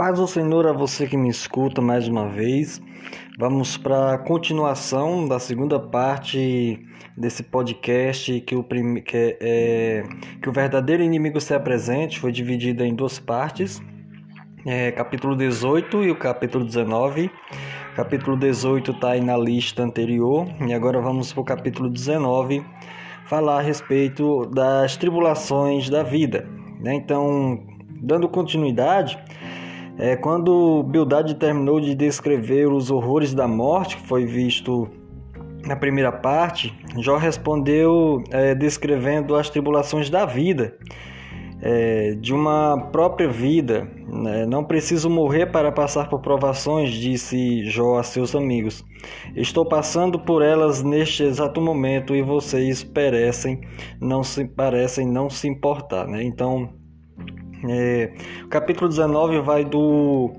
Paz do Senhor a você que me escuta mais uma vez. Vamos para a continuação da segunda parte desse podcast que o, prim... que, é... que o verdadeiro inimigo se apresente. Foi dividido em duas partes, é, capítulo 18 e o capítulo 19. Capítulo 18 está aí na lista anterior e agora vamos para o capítulo 19 falar a respeito das tribulações da vida. Né? Então, dando continuidade, é, quando Bildad terminou de descrever os horrores da morte, que foi visto na primeira parte, Jó respondeu é, descrevendo as tribulações da vida, é, de uma própria vida. Né? Não preciso morrer para passar por provações, disse Jó a seus amigos. Estou passando por elas neste exato momento e vocês parecem não se parecem não se importar, né? Então é, o capítulo 19 vai do,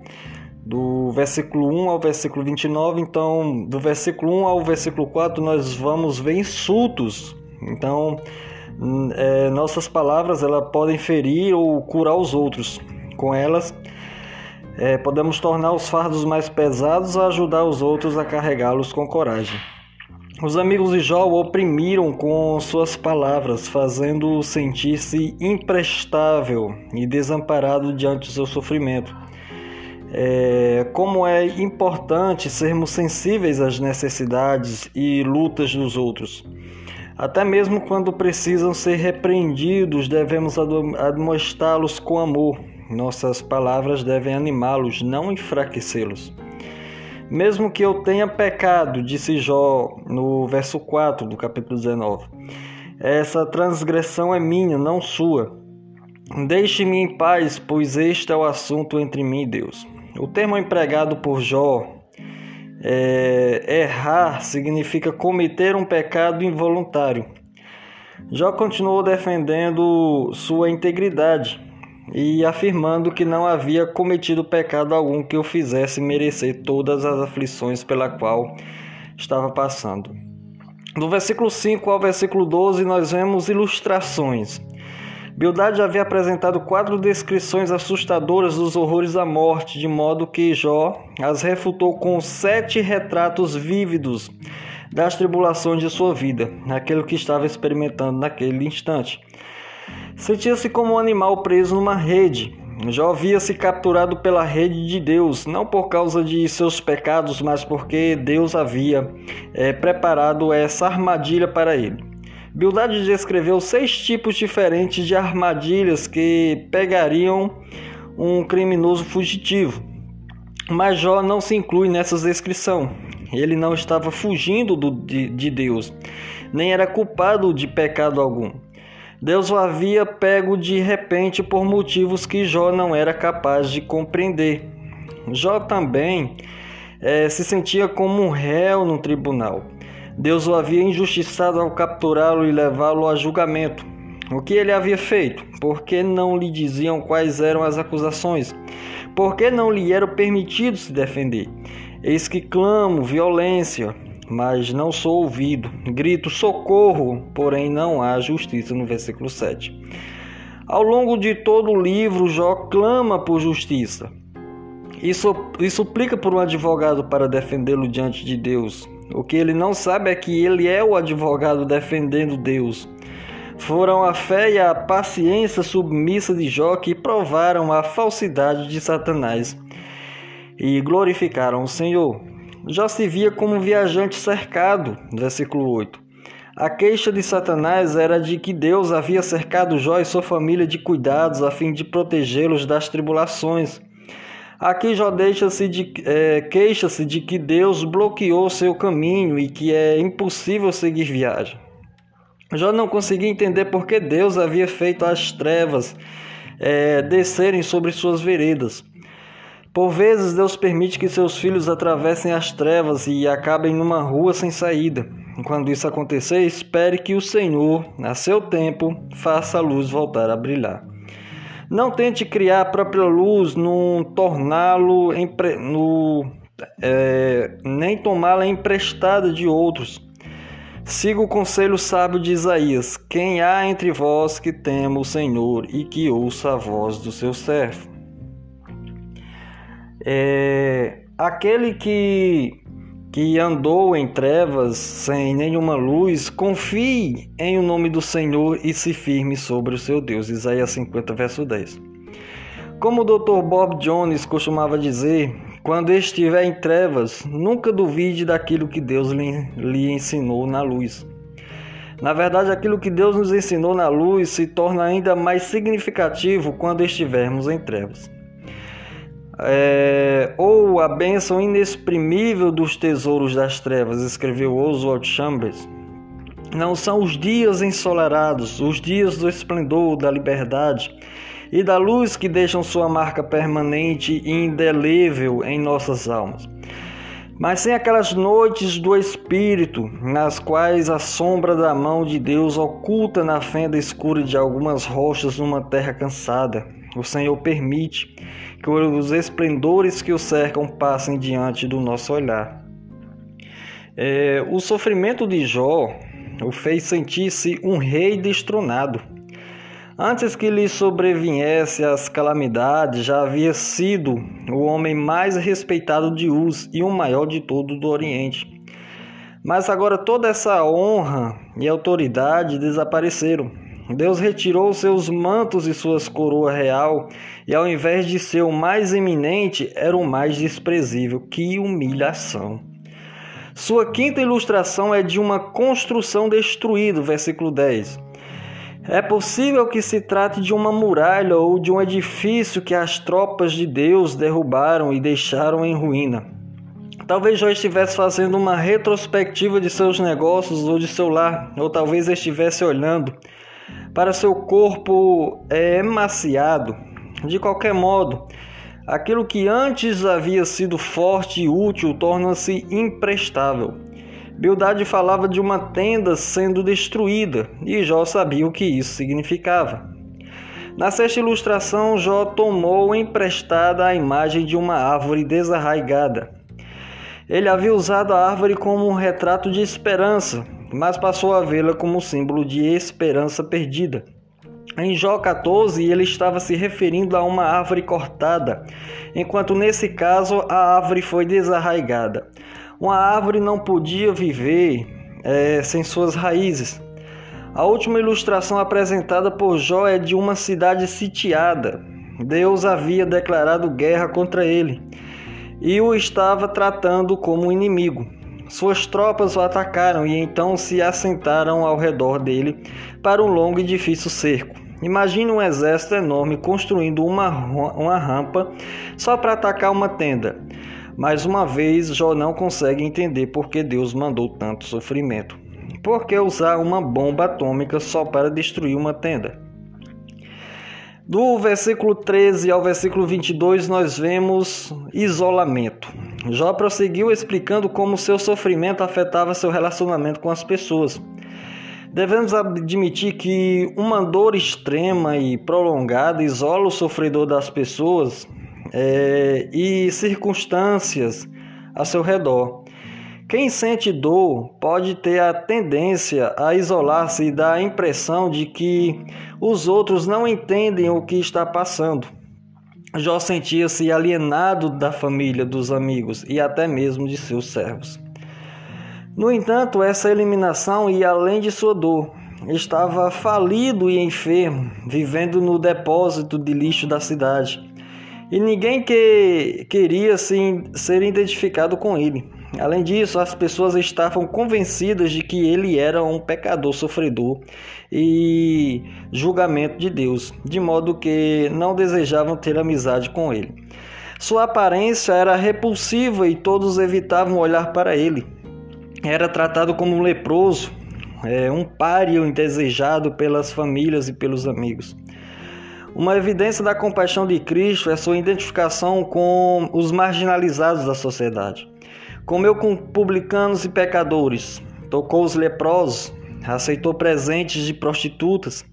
do versículo 1 ao versículo 29, então do versículo 1 ao versículo 4 nós vamos ver insultos. Então, é, nossas palavras elas podem ferir ou curar os outros. Com elas, é, podemos tornar os fardos mais pesados ou ajudar os outros a carregá-los com coragem. Os amigos de Jó o oprimiram com suas palavras, fazendo-o sentir-se imprestável e desamparado diante do seu sofrimento. É, como é importante sermos sensíveis às necessidades e lutas dos outros. Até mesmo quando precisam ser repreendidos, devemos admoestá-los com amor. Nossas palavras devem animá-los, não enfraquecê-los. Mesmo que eu tenha pecado, disse Jó no verso 4 do capítulo 19, essa transgressão é minha, não sua. Deixe-me em paz, pois este é o assunto entre mim e Deus. O termo empregado por Jó, é, errar, significa cometer um pecado involuntário. Jó continuou defendendo sua integridade e afirmando que não havia cometido pecado algum que o fizesse merecer todas as aflições pela qual estava passando. Do versículo 5 ao versículo 12, nós vemos ilustrações. Bildad havia apresentado quatro descrições assustadoras dos horrores da morte, de modo que Jó as refutou com sete retratos vívidos das tribulações de sua vida, aquilo que estava experimentando naquele instante. Sentia-se como um animal preso numa rede. Já havia-se capturado pela rede de Deus, não por causa de seus pecados, mas porque Deus havia é, preparado essa armadilha para ele. Bildad descreveu seis tipos diferentes de armadilhas que pegariam um criminoso fugitivo. Mas Jó não se inclui nessa descrição. Ele não estava fugindo do, de, de Deus, nem era culpado de pecado algum. Deus o havia pego de repente por motivos que Jó não era capaz de compreender. Jó também é, se sentia como um réu no tribunal. Deus o havia injustiçado ao capturá-lo e levá-lo a julgamento. O que ele havia feito? Por que não lhe diziam quais eram as acusações? Por que não lhe era permitido se defender? Eis que clamo violência, mas não sou ouvido. Grito socorro, porém não há justiça no versículo 7. Ao longo de todo o livro, Jó clama por justiça e, suplica por um advogado para defendê-lo diante de Deus. O que ele não sabe é que ele é o advogado defendendo Deus. Foram a fé e a paciência submissa de Jó que provaram a falsidade de Satanás e glorificaram o Senhor já se via como um viajante cercado, versículo 8. A queixa de Satanás era de que Deus havia cercado Jó e sua família de cuidados a fim de protegê-los das tribulações. Aqui Jó deixa-se de, é, queixa-se de que Deus bloqueou seu caminho e que é impossível seguir viagem. Jó não conseguia entender por que Deus havia feito as trevas é, descerem sobre suas veredas. Por vezes, Deus permite que seus filhos atravessem as trevas e acabem numa rua sem saída. Quando isso acontecer, espere que o Senhor, a seu tempo, faça a luz voltar a brilhar. Não tente criar a própria luz, num torná-lo no, é, nem tomá-la emprestada de outros. Siga o conselho sábio de Isaías: Quem há entre vós que tema o Senhor e que ouça a voz do seu servo? É, aquele que que andou em trevas sem nenhuma luz, confie em o nome do Senhor e se firme sobre o seu Deus. Isaías 50, verso 10. Como o Dr. Bob Jones costumava dizer, quando estiver em trevas, nunca duvide daquilo que Deus lhe, lhe ensinou na luz. Na verdade, aquilo que Deus nos ensinou na luz se torna ainda mais significativo quando estivermos em trevas é, ou a bênção inexprimível dos tesouros das trevas, escreveu Oswald Chambers. Não são os dias ensolarados, os dias do esplendor, da liberdade e da luz que deixam sua marca permanente e indelével em nossas almas. Mas sem aquelas noites do Espírito, nas quais a sombra da mão de Deus oculta na fenda escura de algumas rochas numa terra cansada, o Senhor permite que os esplendores que o cercam passem diante do nosso olhar. É, o sofrimento de Jó o fez sentir-se um rei destronado. Antes que lhe sobreviesse as calamidades, já havia sido o homem mais respeitado de Uz e o maior de todo do Oriente. Mas agora toda essa honra e autoridade desapareceram. Deus retirou seus mantos e suas coroa real, e ao invés de ser o mais eminente, era o mais desprezível. Que humilhação! Sua quinta ilustração é de uma construção destruída, versículo 10. É possível que se trate de uma muralha ou de um edifício que as tropas de Deus derrubaram e deixaram em ruína. Talvez já estivesse fazendo uma retrospectiva de seus negócios ou de seu lar, ou talvez estivesse olhando para seu corpo é, emaciado. De qualquer modo, aquilo que antes havia sido forte e útil torna-se imprestável. Bildade falava de uma tenda sendo destruída e Jó sabia o que isso significava. Na sexta ilustração, Jó tomou emprestada a imagem de uma árvore desarraigada. Ele havia usado a árvore como um retrato de esperança, mas passou a vê-la como símbolo de esperança perdida. Em Jó 14, ele estava se referindo a uma árvore cortada, enquanto nesse caso a árvore foi desarraigada. Uma árvore não podia viver é, sem suas raízes. A última ilustração apresentada por Jó é de uma cidade sitiada. Deus havia declarado guerra contra ele e o estava tratando como inimigo. Suas tropas o atacaram e então se assentaram ao redor dele para um longo e difícil cerco. Imagine um exército enorme construindo uma, uma rampa só para atacar uma tenda. Mais uma vez, Jó não consegue entender por que Deus mandou tanto sofrimento. Por que usar uma bomba atômica só para destruir uma tenda? Do versículo 13 ao versículo 22, nós vemos isolamento. Jó prosseguiu explicando como seu sofrimento afetava seu relacionamento com as pessoas. Devemos admitir que uma dor extrema e prolongada isola o sofredor das pessoas é, e circunstâncias a seu redor. Quem sente dor pode ter a tendência a isolar-se e dar a impressão de que os outros não entendem o que está passando. Jó sentia-se alienado da família, dos amigos e até mesmo de seus servos. No entanto, essa eliminação ia além de sua dor. Estava falido e enfermo, vivendo no depósito de lixo da cidade. E ninguém que queria se, ser identificado com ele. Além disso, as pessoas estavam convencidas de que ele era um pecador sofredor e julgamento de Deus, de modo que não desejavam ter amizade com ele. Sua aparência era repulsiva e todos evitavam olhar para ele. Era tratado como um leproso, é, um páreo indesejado pelas famílias e pelos amigos. Uma evidência da compaixão de Cristo é sua identificação com os marginalizados da sociedade. Comeu com publicanos e pecadores, tocou os leprosos, aceitou presentes de prostitutas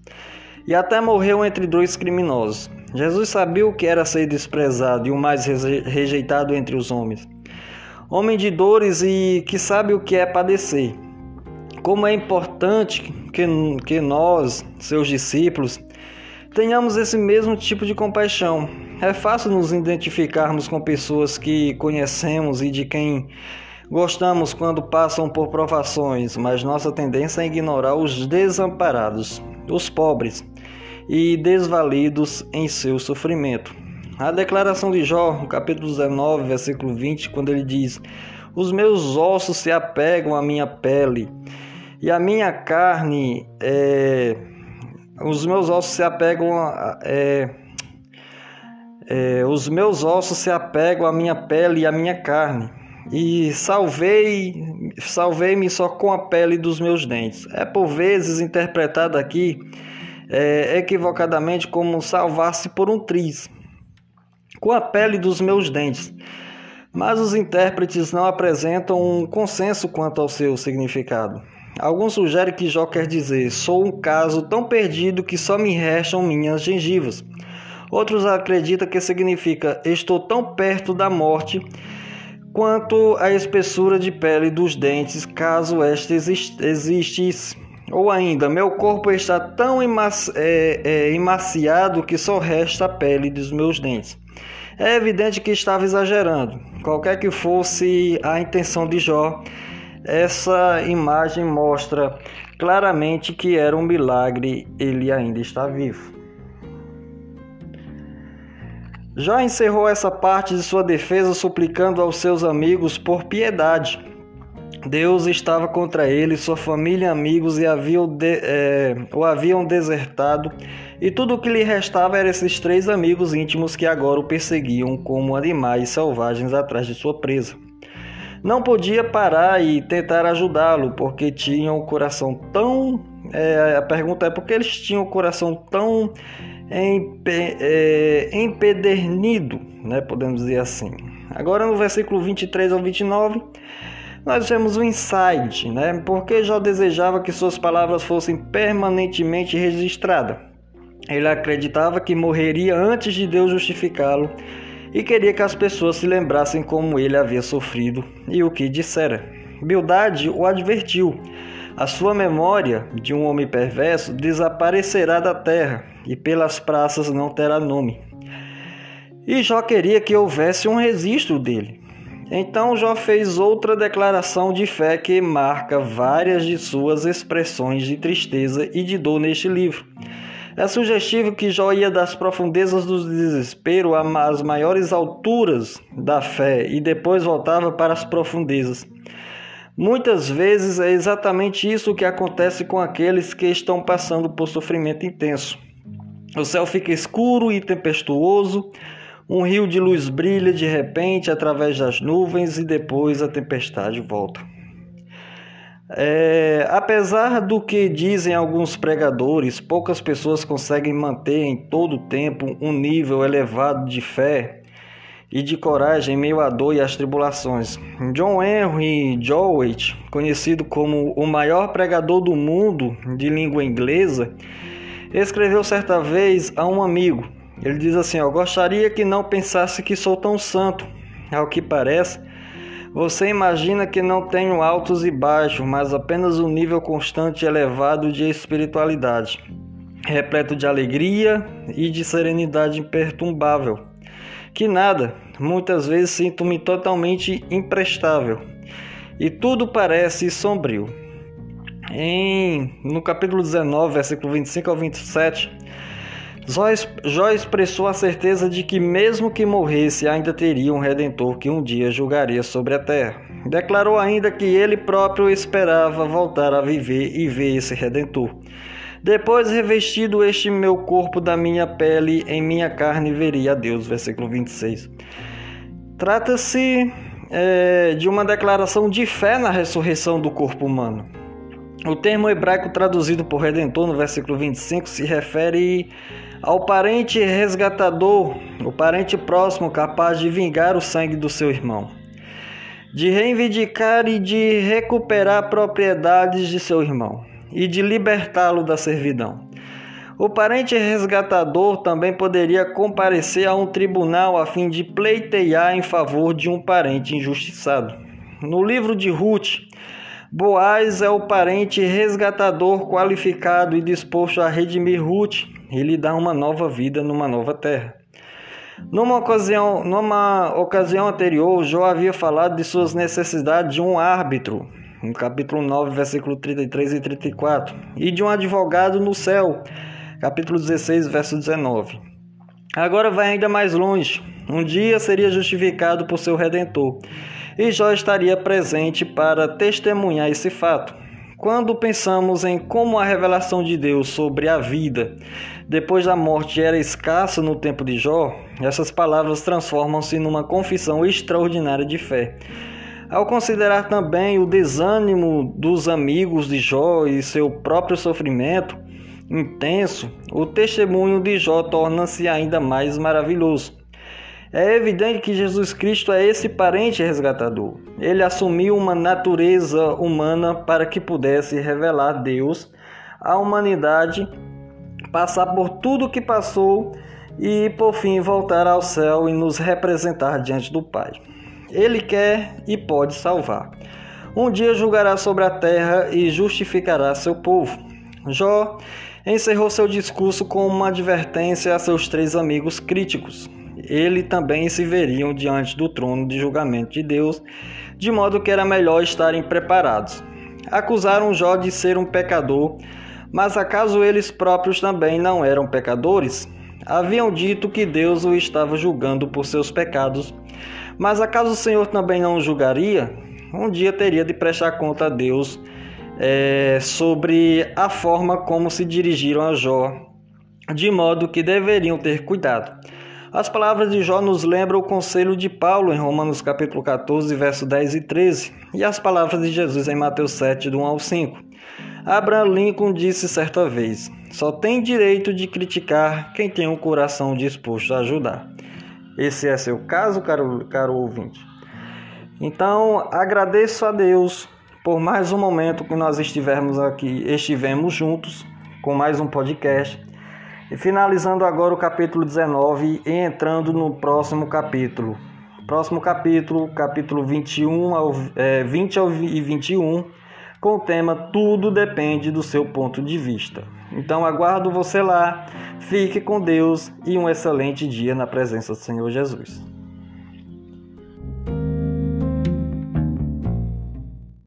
e até morreu entre dois criminosos. Jesus sabia o que era ser desprezado e o mais rejeitado entre os homens. Homem de dores e que sabe o que é padecer. Como é importante que, que nós, seus discípulos, tenhamos esse mesmo tipo de compaixão. É fácil nos identificarmos com pessoas que conhecemos e de quem gostamos quando passam por provações, mas nossa tendência é ignorar os desamparados, os pobres e desvalidos em seu sofrimento. A declaração de Jó, no capítulo 19, versículo 20, quando ele diz: Os meus ossos se apegam à minha pele, e a minha carne é os meus ossos se apegam a, é, é, os meus ossos se apegam à minha pele e à minha carne. E salvei, salvei-me só com a pele dos meus dentes. É por vezes interpretado aqui é, equivocadamente como salvar-se por um triz, com a pele dos meus dentes. Mas os intérpretes não apresentam um consenso quanto ao seu significado. Alguns sugerem que Jó quer dizer: sou um caso tão perdido que só me restam minhas gengivas. Outros acreditam que significa estou tão perto da morte quanto a espessura de pele dos dentes, caso esta existisse. Ou ainda, meu corpo está tão emaci é, é, emaciado que só resta a pele dos meus dentes. É evidente que estava exagerando. Qualquer que fosse a intenção de Jó, essa imagem mostra claramente que era um milagre, ele ainda está vivo. Já encerrou essa parte de sua defesa suplicando aos seus amigos por piedade. Deus estava contra ele, sua família e amigos e haviam de, é, o haviam desertado, e tudo o que lhe restava eram esses três amigos íntimos que agora o perseguiam como animais selvagens atrás de sua presa. Não podia parar e tentar ajudá-lo, porque tinham o coração tão. É, a pergunta é por que eles tinham o coração tão é, empedernido, né, podemos dizer assim. Agora no versículo 23 ao 29, nós vemos um insight, né? Porque Jó desejava que suas palavras fossem permanentemente registradas. Ele acreditava que morreria antes de Deus justificá-lo e queria que as pessoas se lembrassem como ele havia sofrido e o que dissera. Bildade o advertiu. A sua memória de um homem perverso desaparecerá da terra e pelas praças não terá nome. E Jó queria que houvesse um registro dele. Então Jó fez outra declaração de fé que marca várias de suas expressões de tristeza e de dor neste livro. É sugestivo que Jó ia das profundezas do desespero às maiores alturas da fé e depois voltava para as profundezas. Muitas vezes é exatamente isso que acontece com aqueles que estão passando por sofrimento intenso. O céu fica escuro e tempestuoso, um rio de luz brilha de repente através das nuvens e depois a tempestade volta. É, apesar do que dizem alguns pregadores, poucas pessoas conseguem manter em todo o tempo um nível elevado de fé e de coragem em meio à dor e às tribulações. John Henry Jowett, conhecido como o maior pregador do mundo de língua inglesa, escreveu certa vez a um amigo. Ele diz assim: "Eu gostaria que não pensasse que sou tão santo. Ao que parece, você imagina que não tenho altos e baixos, mas apenas um nível constante e elevado de espiritualidade, repleto de alegria e de serenidade imperturbável. Que nada, muitas vezes sinto-me totalmente imprestável e tudo parece sombrio. Em, no capítulo 19, versículo 25 ao 27, Jó expressou a certeza de que, mesmo que morresse, ainda teria um redentor que um dia julgaria sobre a terra. Declarou ainda que ele próprio esperava voltar a viver e ver esse redentor. Depois, revestido este meu corpo da minha pele, em minha carne veria a Deus. Versículo 26. Trata-se é, de uma declaração de fé na ressurreição do corpo humano. O termo hebraico traduzido por redentor no versículo 25 se refere ao parente resgatador, o parente próximo capaz de vingar o sangue do seu irmão, de reivindicar e de recuperar propriedades de seu irmão e de libertá-lo da servidão. O parente resgatador também poderia comparecer a um tribunal a fim de pleitear em favor de um parente injustiçado. No livro de Ruth, Boaz é o parente resgatador qualificado e disposto a redimir Ruth e lhe dar uma nova vida numa nova terra. Numa ocasião, numa ocasião anterior, Jó havia falado de suas necessidades de um árbitro, no capítulo 9, versículo 33 e 34, e de um advogado no céu, capítulo 16, verso 19. Agora vai ainda mais longe. Um dia seria justificado por seu redentor, e Jó estaria presente para testemunhar esse fato. Quando pensamos em como a revelação de Deus sobre a vida depois da morte era escassa no tempo de Jó, essas palavras transformam-se numa confissão extraordinária de fé. Ao considerar também o desânimo dos amigos de Jó e seu próprio sofrimento intenso, o testemunho de Jó torna-se ainda mais maravilhoso. É evidente que Jesus Cristo é esse parente resgatador. Ele assumiu uma natureza humana para que pudesse revelar Deus à humanidade, passar por tudo o que passou e, por fim, voltar ao céu e nos representar diante do Pai. Ele quer e pode salvar. Um dia julgará sobre a terra e justificará seu povo. Jó encerrou seu discurso com uma advertência a seus três amigos críticos ele também se veriam diante do trono de julgamento de Deus, de modo que era melhor estarem preparados. Acusaram Jó de ser um pecador, mas acaso eles próprios também não eram pecadores? Haviam dito que Deus o estava julgando por seus pecados, mas acaso o Senhor também não o julgaria? Um dia teria de prestar conta a Deus é, sobre a forma como se dirigiram a Jó, de modo que deveriam ter cuidado. As palavras de Jó nos lembram o conselho de Paulo em Romanos capítulo 14, verso 10 e 13, e as palavras de Jesus em Mateus 7, do 1 ao 5. Abraham Lincoln disse certa vez: Só tem direito de criticar quem tem um coração disposto a ajudar. Esse é seu caso, caro, caro ouvinte. Então, agradeço a Deus por mais um momento que nós estivermos aqui, estivemos juntos com mais um podcast. E finalizando agora o capítulo 19 e entrando no próximo capítulo. Próximo capítulo, capítulo 21 ao, é, 20 ao, e 21, com o tema Tudo depende do seu ponto de vista. Então aguardo você lá, fique com Deus e um excelente dia na presença do Senhor Jesus.